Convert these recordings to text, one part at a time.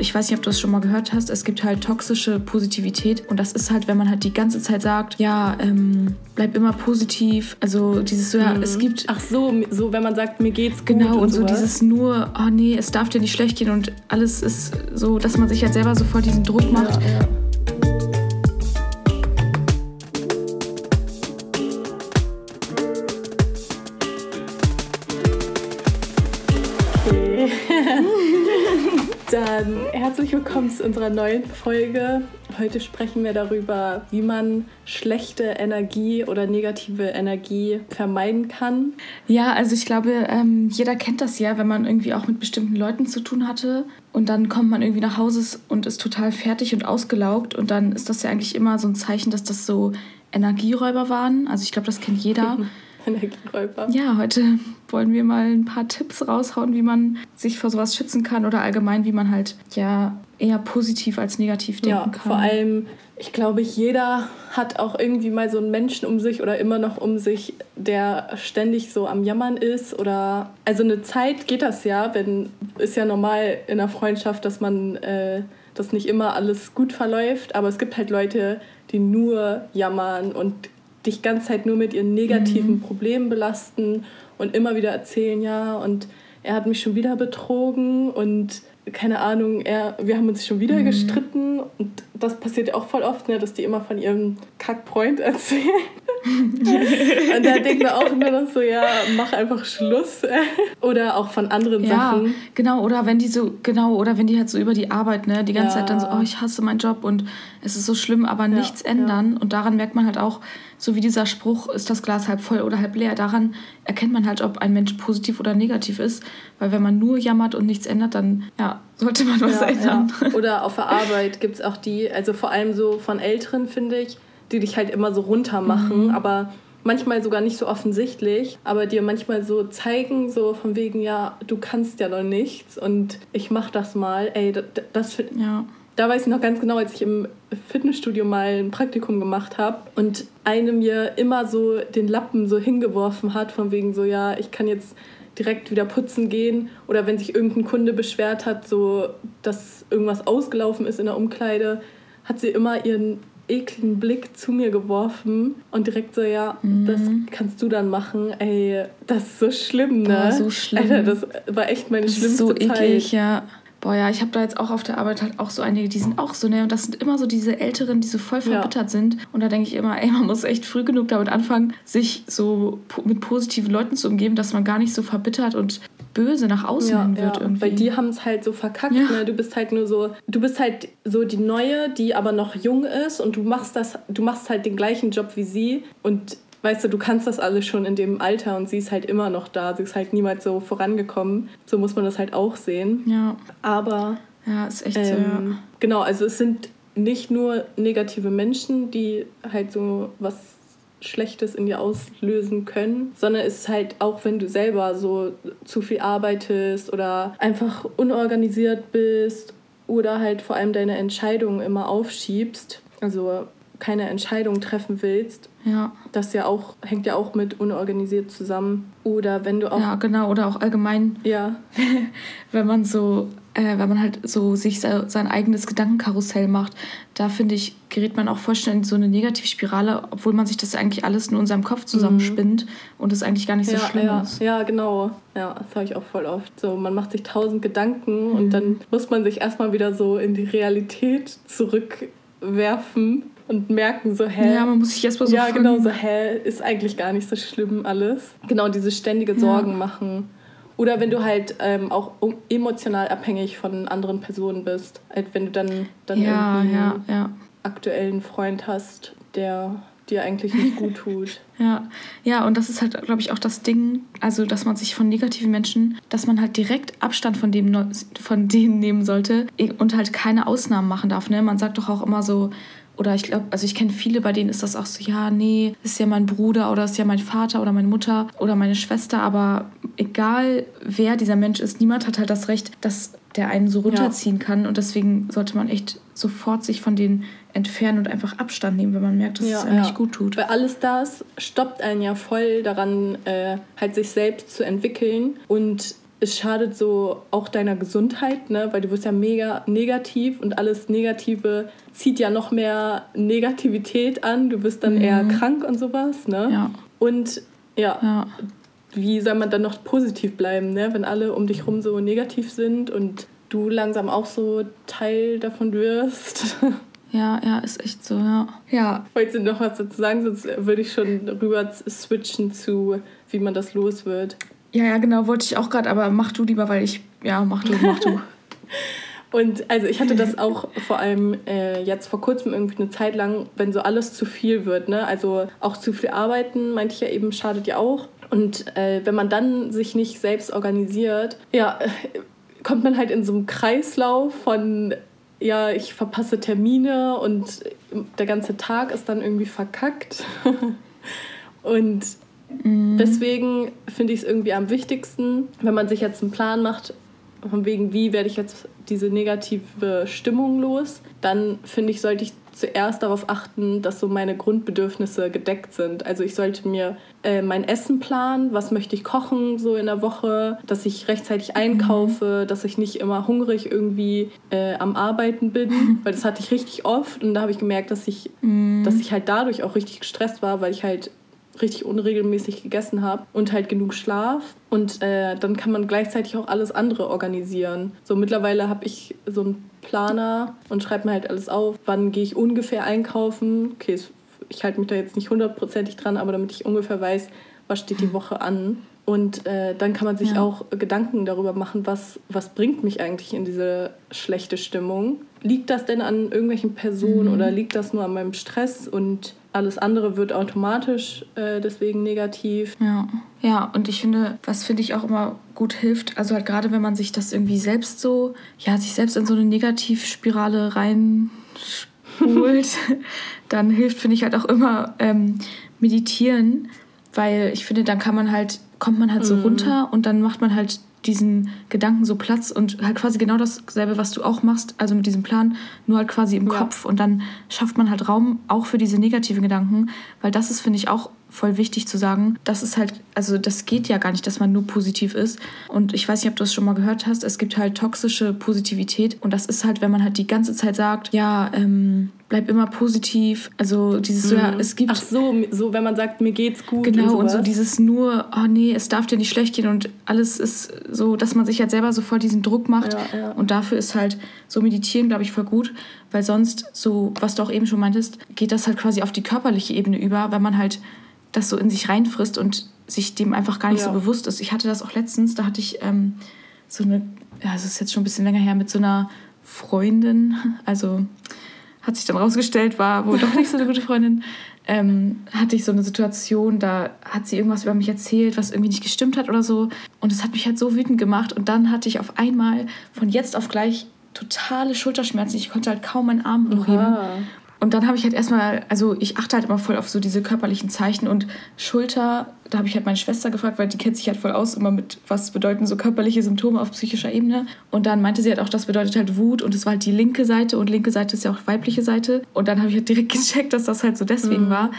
Und ich weiß nicht, ob du das schon mal gehört hast, es gibt halt toxische Positivität. Und das ist halt, wenn man halt die ganze Zeit sagt, ja, ähm, bleib immer positiv. Also dieses so, ja, Mhm. es gibt Ach so, so wenn man sagt, mir geht's gut. Genau, und, so sowas. dieses nur, oh nee, es darf dir nicht schlecht gehen und alles ist so, dass man sich halt selber sofort diesen Druck macht. Ja, ja. Willkommen zu unserer neuen Folge. Heute sprechen wir darüber, wie man schlechte Energie oder negative Energie vermeiden kann. Ja, also ich glaube, ähm, jeder kennt das ja, wenn man irgendwie auch mit bestimmten Leuten zu tun hatte und dann kommt man irgendwie nach Hause und ist total fertig und ausgelaugt und dann ist das ja eigentlich immer so ein Zeichen, dass das so Energieräuber waren. Also ich glaube, das kennt jeder. Energieräuber. Ja, heute wollen wir mal ein paar Tipps raushauen, wie man sich vor sowas schützen kann oder allgemein, wie man halt ja eher positiv als negativ denken Ja, kann. vor allem, ich glaube, jeder hat auch irgendwie mal so einen Menschen um sich oder immer noch um sich, der ständig so am Jammern ist oder also eine Zeit geht das ja, wenn ist ja normal in einer Freundschaft, dass man äh, dass nicht immer alles gut verläuft, aber es gibt halt Leute, die nur jammern und dich ganze Zeit nur mit ihren negativen Mhm. Problemen belasten und immer wieder erzählen, ja, und er hat mich schon wieder betrogen und keine Ahnung, er, wir haben uns schon Mhm. wieder gestritten und das passiert ja auch voll oft, ne, dass die immer von ihrem Kackfreund erzählen. und da denkt man auch immer noch so, ja, mach einfach Schluss. Oder auch von anderen Ja, Sachen. genau, oder wenn die so, genau, oder wenn die halt so über die Arbeit, ne, die ganze Ja. Zeit dann so, oh, ich hasse meinen Job und es ist so schlimm, aber nichts ja. ändern. Und daran merkt man halt auch, so wie dieser Spruch, ist das Glas halb voll oder halb leer, daran erkennt man halt, ob ein Mensch positiv oder negativ ist. Weil wenn man nur jammert und nichts ändert, dann ja, sollte man was ändern. Oder auf der Arbeit gibt es auch die, also vor allem so von Älteren, finde ich, die dich halt immer so runter machen, Mhm. aber manchmal sogar nicht so offensichtlich, aber dir manchmal so zeigen, so von wegen, ja, du kannst ja noch nichts und ich mach das mal. Ey, das, das Ja. da weiß ich noch ganz genau, als ich im Fitnessstudio mal ein Praktikum gemacht habe und eine mir immer so den Lappen so hingeworfen hat, von wegen so, ja, ich kann jetzt direkt wieder putzen gehen oder wenn sich irgendein Kunde beschwert hat, so, dass irgendwas ausgelaufen ist in der Umkleide, hat sie immer ihren ekligen Blick zu mir geworfen und direkt so, ja, das kannst du dann machen. Ey, das ist so schlimm, ne? Boah, so schlimm. Alter, das war echt meine Das ist schlimmste so Zeit. eklig, ja. Boah, ja, ich habe da jetzt auch auf der Arbeit halt auch so einige, die sind auch so, ne? Und das sind immer so diese Älteren, die so voll Ja. verbittert sind. Und da denke ich immer, ey, man muss echt früh genug damit anfangen, sich so mit positiven Leuten zu umgeben, dass man gar nicht so verbittert und böse nach außen hin wird irgendwie. Weil die haben es halt so verkackt. Ja. Ne? Du bist halt nur so, du bist halt so die Neue, die aber noch jung ist und du machst das, du machst halt den gleichen Job wie sie und weißt du, du kannst das alles schon in dem Alter und sie ist halt immer noch da. Sie ist halt niemals so vorangekommen. So muss man das halt auch sehen. ja, Aber ja, ist echt so, ja. ähm, genau, also es sind nicht nur negative Menschen, die halt so was Schlechtes in dir auslösen können, sondern es ist halt auch, wenn du selber so zu viel arbeitest oder einfach unorganisiert bist oder halt vor allem deine Entscheidungen immer aufschiebst, also keine Entscheidung treffen willst, Ja, das ja auch hängt ja auch mit unorganisiert zusammen. Oder wenn du auch ja, genau. Oder auch allgemein, ja wenn man so, äh, wenn man halt so sich se sein eigenes Gedankenkarussell macht, da finde ich, gerät man auch voll schnell in so eine Negativspirale, obwohl man sich das eigentlich alles nur in seinem Kopf zusammenspinnt und es eigentlich gar nicht so ja, schlimm ja, ist. Ja, genau. Ja, das habe ich auch voll oft. So, man macht sich tausend Gedanken Mhm. und dann muss man sich erstmal wieder so in die Realität zurückwerfen und merken so, hä? Ja, man muss sich erstmal so ja, fangen. genau, so, hä, ist eigentlich gar nicht so schlimm alles. Genau, diese ständige Sorgen machen. Oder wenn du halt ähm, auch emotional abhängig von anderen Personen bist. Halt, wenn du dann, dann Ja, irgendwie ja, einen ja. aktuellen Freund hast, der dir eigentlich nicht gut tut. Ja, ja, und das ist halt, glaube ich, auch das Ding, also dass man sich von negativen Menschen, dass man halt direkt Abstand von dem von denen nehmen sollte und halt keine Ausnahmen machen darf. Ne? Man sagt doch auch immer so, oder ich glaube, also ich kenne viele, bei denen ist das auch so, ja, nee, ist ja mein Bruder oder ist ja mein Vater oder meine Mutter oder meine Schwester, aber egal wer dieser Mensch ist, niemand hat halt das Recht, dass der einen so runterziehen kann. Und deswegen sollte man echt sofort sich von denen entfernen und einfach Abstand nehmen, wenn man merkt, dass es einem nicht gut tut. Weil alles das stoppt einen ja voll daran, äh, halt sich selbst zu entwickeln und es schadet so auch deiner Gesundheit, ne? weil du wirst ja mega negativ und alles Negative zieht ja noch mehr Negativität an. Du wirst dann mhm. eher krank und sowas. Ne? Ja. Und ja, ja, wie soll man dann noch positiv bleiben, ne? wenn alle um dich rum so negativ sind und du langsam auch so Teil davon wirst? Ja, ja, ist echt so, ja. ja. Wolltest du noch was dazu sagen? Sonst würde ich schon rüber switchen zu, wie man das los wird. Ja, ja, genau, wollte ich auch gerade, aber mach du lieber, weil ich, ja, mach du, mach du. Und also ich hatte das auch vor allem äh, jetzt vor kurzem irgendwie eine Zeit lang, wenn so alles zu viel wird, ne? Also auch zu viel arbeiten, meinte ich ja eben, schadet ja auch. Und äh, wenn man dann sich nicht selbst organisiert, ja, äh, kommt man halt in so einem Kreislauf von, ja, ich verpasse Termine und der ganze Tag ist dann irgendwie verkackt. und Mhm. Deswegen finde ich es irgendwie am wichtigsten, wenn man sich jetzt einen Plan macht, von wegen, wie werde ich jetzt diese negative Stimmung los, dann finde ich, sollte ich zuerst darauf achten, dass so meine Grundbedürfnisse gedeckt sind. Also ich sollte mir äh, mein Essen planen, was möchte ich kochen so in der Woche, dass ich rechtzeitig einkaufe, mhm. dass ich nicht immer hungrig irgendwie äh, am Arbeiten bin, weil das hatte ich richtig oft und da habe ich gemerkt, dass ich, mhm. dass ich halt dadurch auch richtig gestresst war, weil ich halt richtig unregelmäßig gegessen habe und halt genug Schlaf. Und äh, dann kann man gleichzeitig auch alles andere organisieren. So mittlerweile habe ich so einen Planer und schreibe mir halt alles auf, wann gehe ich ungefähr einkaufen. Okay, ich halte mich da jetzt nicht hundertprozentig dran, aber damit ich ungefähr weiß, was steht die Woche an. Und äh, dann kann man sich ja. auch Gedanken darüber machen, was, was bringt mich eigentlich in diese schlechte Stimmung. Liegt das denn an irgendwelchen Personen mhm. oder liegt das nur an meinem Stress? Und alles andere wird automatisch äh, deswegen negativ. Ja. ja, und ich finde, was finde ich auch immer gut hilft, also halt gerade wenn man sich das irgendwie selbst so, ja, sich selbst in so eine Negativspirale reinspult, dann hilft, finde ich halt auch immer ähm, meditieren, weil ich finde, dann kann man halt, kommt man halt so mhm. runter und dann macht man halt diesen Gedanken so Platz und halt quasi genau dasselbe, was du auch machst, also mit diesem Plan, nur halt quasi im ja. Kopf und dann schafft man halt Raum auch für diese negativen Gedanken, weil das ist, finde ich, auch voll wichtig zu sagen. Das ist halt, also das geht ja gar nicht, dass man nur positiv ist. Und ich weiß nicht, ob du es schon mal gehört hast, es gibt halt toxische Positivität. Und das ist halt, wenn man halt die ganze Zeit sagt, ja, ähm, bleib immer positiv. Also dieses so, ja, mhm. es gibt. Ach so, so wenn man sagt, mir geht's gut. Genau, und, und, so dieses nur, oh nee, es darf dir nicht schlecht gehen und alles ist so, dass man sich halt selber so voll diesen Druck macht. Ja, ja. Und dafür ist halt so meditieren, glaube ich, voll gut. Weil sonst, so, was du auch eben schon meintest, geht das halt quasi auf die körperliche Ebene über, wenn man halt das so in sich reinfrisst und sich dem einfach gar nicht ja. so bewusst ist. Ich hatte das auch letztens, da hatte ich ähm, so eine, ja, es ist jetzt schon ein bisschen länger her, mit so einer Freundin, also hat sich dann rausgestellt, war wohl doch nicht so eine gute Freundin, ähm, hatte ich so eine Situation, da hat sie irgendwas über mich erzählt, was irgendwie nicht gestimmt hat oder so. Und es hat mich halt so wütend gemacht. Und dann hatte ich auf einmal von jetzt auf gleich totale Schulterschmerzen. Ich konnte halt kaum meinen Arm hochheben. Und dann habe ich halt erstmal, also ich achte halt immer voll auf so diese körperlichen Zeichen und Schulter, da habe ich halt meine Schwester gefragt, weil die kennt sich halt voll aus, immer mit, was bedeuten so körperliche Symptome auf psychischer Ebene. Und dann meinte sie halt auch, das bedeutet halt Wut und es war halt die linke Seite und linke Seite ist ja auch weibliche Seite. Und dann habe ich halt direkt gecheckt, dass das halt so deswegen mhm. war.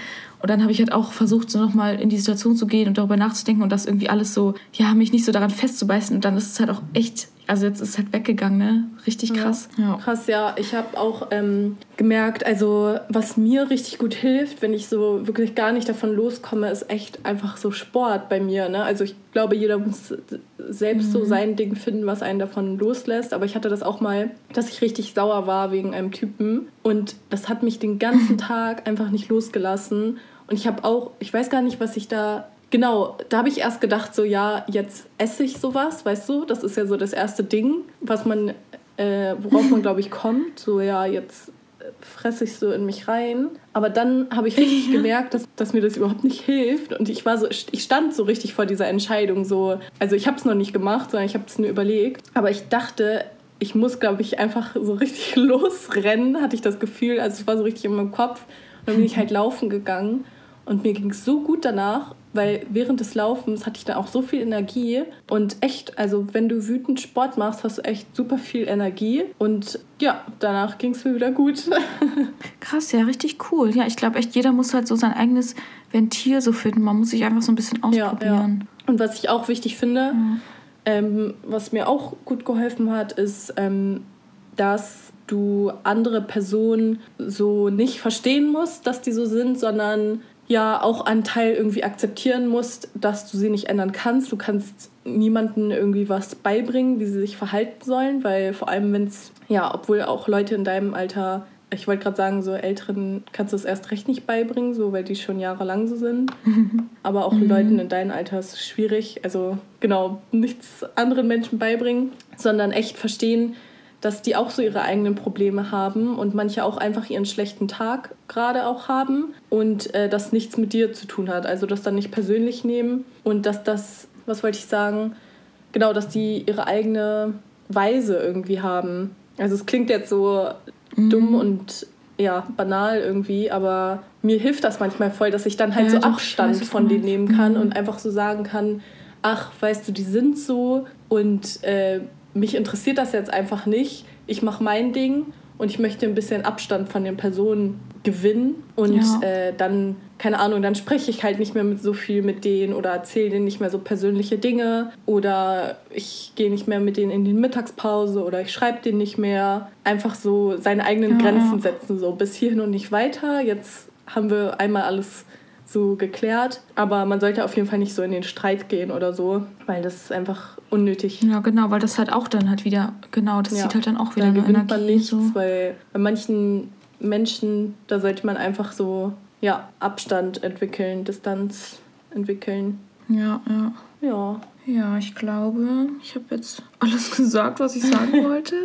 Und dann habe ich halt auch versucht, so nochmal in die Situation zu gehen und darüber nachzudenken und das irgendwie alles so, ja, mich nicht so daran festzubeißen. Und dann ist es halt auch echt also jetzt ist es halt weggegangen, ne? Richtig krass. Ja. Krass, ja. Ich habe auch ähm, gemerkt, also was mir richtig gut hilft, wenn ich so wirklich gar nicht davon loskomme, ist echt einfach so Sport bei mir. Ne? Also ich glaube, jeder muss selbst mhm. so sein Ding finden, was einen davon loslässt. Aber ich hatte das auch mal, dass ich richtig sauer war wegen einem Typen. Und das hat mich den ganzen Tag einfach nicht losgelassen. Und ich habe auch, ich weiß gar nicht, was ich da Genau, da habe ich erst gedacht, so ja, jetzt esse ich sowas, weißt du? Das ist ja so das erste Ding, was man, äh, worauf man, glaube ich, kommt. So ja, jetzt äh, fresse ich so in mich rein. Aber dann habe ich richtig gemerkt, dass, dass mir das überhaupt nicht hilft. Und ich war so, ich stand so richtig vor dieser Entscheidung. So, also ich habe es noch nicht gemacht, sondern ich habe es nur überlegt. Aber ich dachte, ich muss, glaube ich, einfach so richtig losrennen, hatte ich das Gefühl. Also es war so richtig in meinem Kopf. Und dann bin ich halt laufen gegangen. Und mir ging es so gut danach weil während des Laufens hatte ich dann auch so viel Energie und echt, also wenn du wütend Sport machst, hast du echt super viel Energie und ja, danach ging es mir wieder gut. Krass, ja, richtig cool. Ja, ich glaube echt, jeder muss halt so sein eigenes Ventil so finden. Man muss sich einfach so ein bisschen ausprobieren. Ja, ja. Und was ich auch wichtig finde, ja. Ähm, was mir auch gut geholfen hat, ist, ähm, dass du andere Personen so nicht verstehen musst, dass die so sind, sondern ja auch einen Teil irgendwie akzeptieren musst, dass du sie nicht ändern kannst. Du kannst niemandem irgendwie was beibringen, wie sie sich verhalten sollen, weil vor allem, wenn es, ja, obwohl auch Leute in deinem Alter, ich wollte gerade sagen, so Älteren kannst du es erst recht nicht beibringen, so weil die schon jahrelang so sind. Aber auch mhm. Leuten in deinem Alter ist es schwierig. Also genau, nichts anderen Menschen beibringen, sondern echt verstehen, dass die auch so ihre eigenen Probleme haben und manche auch einfach ihren schlechten Tag gerade auch haben und äh, das nichts mit dir zu tun hat. Also das dann nicht persönlich nehmen und dass das, was wollte ich sagen, genau, dass die ihre eigene Weise irgendwie haben. Also es klingt jetzt so mhm. dumm und ja, banal irgendwie, aber mir hilft das manchmal voll, dass ich dann halt ja, so Abstand von denen nehmen kann mhm. und einfach so sagen kann, ach, weißt du, die sind so und äh, mich interessiert das jetzt einfach nicht. Ich mache mein Ding und ich möchte ein bisschen Abstand von den Personen gewinnen und ja. äh, dann, keine Ahnung, dann spreche ich halt nicht mehr mit so viel mit denen oder erzähle denen nicht mehr so persönliche Dinge oder ich gehe nicht mehr mit denen in die Mittagspause oder ich schreibe denen nicht mehr. Einfach so seine eigenen ja, Grenzen setzen, so bis hierhin und nicht weiter. Jetzt haben wir einmal alles so geklärt. Aber man sollte auf jeden Fall nicht so in den Streit gehen oder so, weil das ist einfach unnötig. Ja, genau, weil das halt auch dann halt wieder, genau, das ja, zieht halt dann auch wieder da gewinnt Energie, man nichts, so. weil bei manchen Menschen, da sollte man einfach so, ja, Abstand entwickeln, Distanz entwickeln. Ja, ja. Ja. Ja, ich glaube, ich habe jetzt alles gesagt, was ich sagen wollte.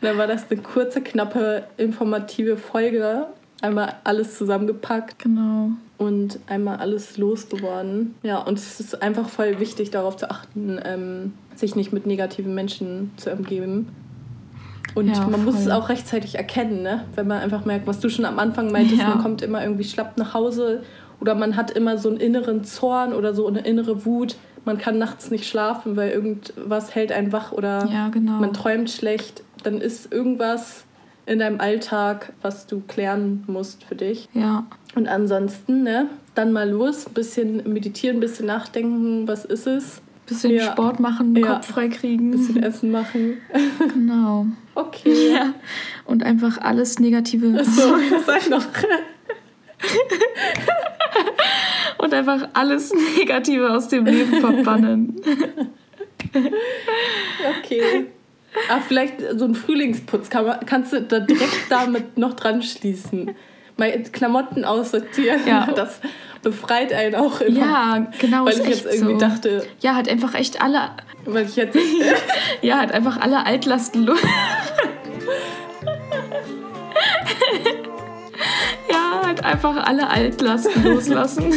Dann war das eine kurze, knappe, informative Folge. Einmal alles zusammengepackt. Genau und einmal alles losgeworden. Ja, und es ist einfach voll wichtig, darauf zu achten, ähm, sich nicht mit negativen Menschen zu umgeben. Und ja, man voll. muss es auch rechtzeitig erkennen, ne? wenn man einfach merkt, was du schon am Anfang meintest, ja. man kommt immer irgendwie schlapp nach Hause oder man hat immer so einen inneren Zorn oder so eine innere Wut. Man kann nachts nicht schlafen, weil irgendwas hält einen wach oder ja, genau. man träumt schlecht. Dann ist irgendwas in deinem Alltag, was du klären musst für dich. Ja. Und ansonsten, ne, dann mal los, ein bisschen meditieren, ein bisschen nachdenken, was ist es? Bisschen ja. Sport machen, ja. Kopf frei kriegen. Bisschen Essen machen. Genau. Okay. Ja. Und einfach alles Negative. So, sag noch. Und einfach alles Negative aus dem Leben verbannen. okay. Ah, vielleicht so ein Frühlingsputz kann man, kannst du da direkt damit noch dran schließen. Mal Klamotten aussortieren. Ja. Das befreit einen auch immer. Ja, genau. Weil ich jetzt irgendwie so. dachte. Ja, hat einfach echt alle. Weil ich jetzt. ja, hat einfach alle Altlasten. ja, halt einfach alle Altlasten loslassen.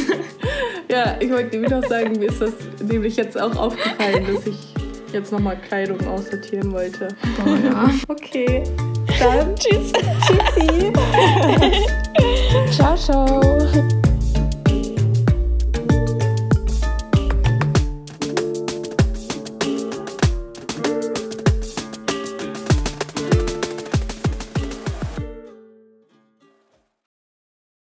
ja, ich wollte dir noch sagen, mir ist das nämlich jetzt auch aufgefallen, dass ich jetzt nochmal Kleidung aussortieren wollte. Oh ja. Okay. Dann tschüss. Tschüssi. ciao, ciao.